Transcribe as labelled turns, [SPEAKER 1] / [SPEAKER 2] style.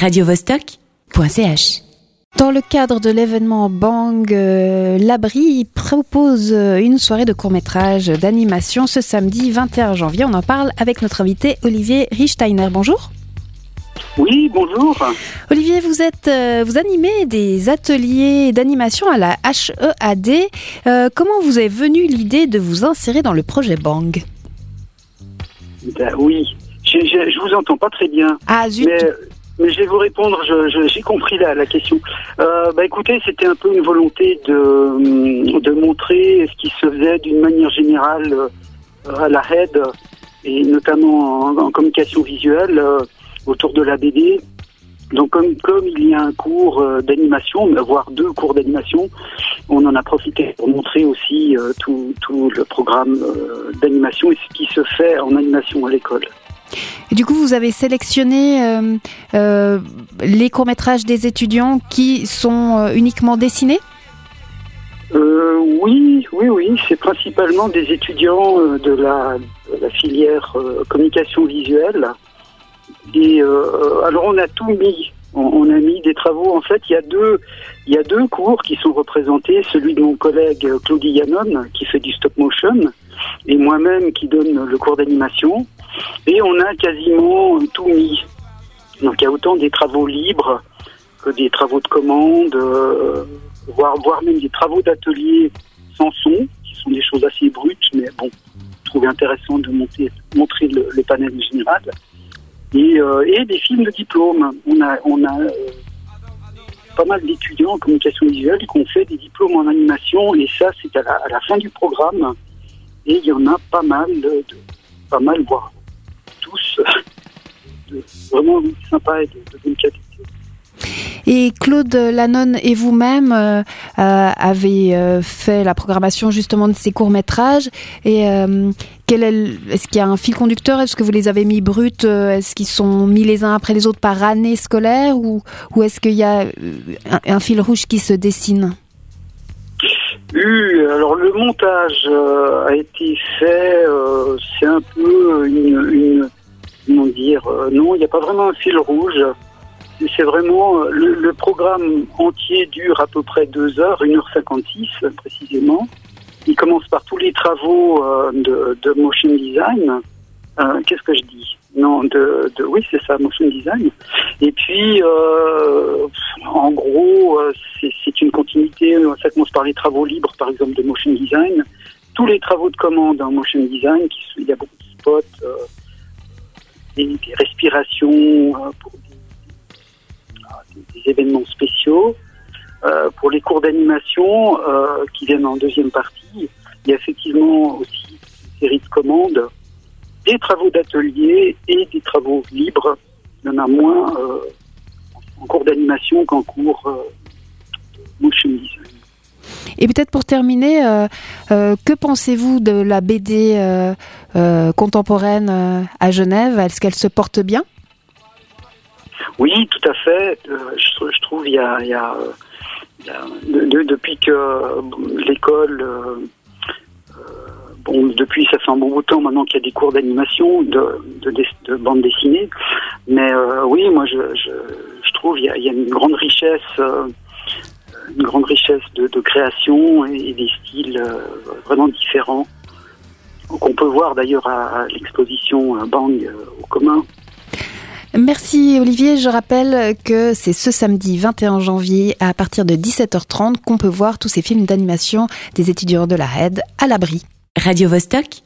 [SPEAKER 1] radiovostok.ch. Dans le cadre de l'événement Bang, euh, l'Abri propose euh, une soirée de court-métrage d'animation ce samedi 21 janvier. On en parle avec notre invité Olivier Richsteiner. Bonjour.
[SPEAKER 2] Oui, bonjour.
[SPEAKER 1] Olivier, vous êtes, euh, vous animez des ateliers d'animation à la HEAD. comment vous est venue l'idée de vous insérer dans le projet Bang?
[SPEAKER 2] Ben Oui, je, je, vous entends pas très bien.
[SPEAKER 1] Ah zut.
[SPEAKER 2] Mais je vais vous répondre, j'ai compris la, la question. Euh, bah écoutez, c'était un peu une volonté de, de montrer ce qui se faisait d'une manière générale euh, à la RED, et notamment en, communication visuelle, euh, autour de la BD. Donc comme, comme il y a un cours d'animation, voire deux cours d'animation, on en a profité pour montrer aussi tout, tout le programme d'animation et ce qui se fait en animation à l'école.
[SPEAKER 1] Du coup, vous avez sélectionné euh, euh, les courts-métrages des étudiants qui sont euh, uniquement dessinés?
[SPEAKER 2] Oui, oui, oui. C'est principalement des étudiants de la, filière communication visuelle. Et alors, on a tout mis. On, a mis des travaux. En fait, il y a deux, il y a deux cours qui sont représentés. Celui de mon collègue Claudie Yannon, qui fait du stop motion, et moi-même qui donne le cours d'animation. Et on a quasiment tout mis. Donc il y a autant des travaux libres que des travaux de commande, euh, voire, voire même des travaux d'atelier sans son, qui sont des choses assez brutes, mais bon, je trouve intéressant de monter, montrer le, panel général. Et, euh, des films de diplôme. On a, on a euh, pas mal d'étudiants en communication visuelle qui ont fait des diplômes en animation, et ça, c'est à la, fin du programme. Et il y en a pas mal, de, pas mal, voire tous vraiment sympa et de, bonne qualité.
[SPEAKER 1] Et Claude Lannon et vous-même euh, euh, avez euh, fait la programmation justement de ces courts métrages. Et quel est, est-ce qu'il y a un fil conducteur? Est-ce que vous les avez mis bruts Est-ce qu'ils sont mis les uns après les autres par année scolaire? Ou, ou est-ce qu'il y a un, fil rouge qui se dessine?
[SPEAKER 2] Alors le montage a été fait, c'est un peu une euh, non, il n'y a pas vraiment un fil rouge. C'est vraiment euh, le, programme entier dure à peu près 2 heures, 1h56 précisément. Il commence par tous les travaux euh, de, motion design. Qu'est-ce que je dis? Non, de, oui, c'est ça, motion design. Et puis, en gros, c'est une continuité. Ça commence par les travaux libres, par exemple, de motion design. Tous les travaux de commande en motion design, il y a beaucoup de spots des, respirations euh, pour des, événements spéciaux. Euh, pour les cours d'animation euh, qui viennent en deuxième partie, il y a effectivement aussi une série de commandes, des travaux d'atelier et des travaux libres. Il y en a moins en cours d'animation qu'en cours de motion design.
[SPEAKER 1] Et peut-être pour terminer, euh, euh, que pensez-vous de la BD euh, contemporaine à Genève? Est-ce qu'elle se porte bien?
[SPEAKER 2] Oui, tout à fait. Je, trouve il y a, depuis que l'école bon, depuis ça fait un bon bout de temps maintenant qu'il y a des cours d'animation, de, de, bande dessinée. Mais oui, moi je, trouve il y, a, il y, a, une grande richesse une grande richesse de, création et, des styles euh, vraiment différents qu'on peut voir d'ailleurs à, l'exposition Bang euh, au commun.
[SPEAKER 1] Merci Olivier. Je rappelle que c'est ce samedi 21 janvier à partir de 17h30 qu'on peut voir tous ces films d'animation des étudiants de la RED à l'abri. Radio -Vostok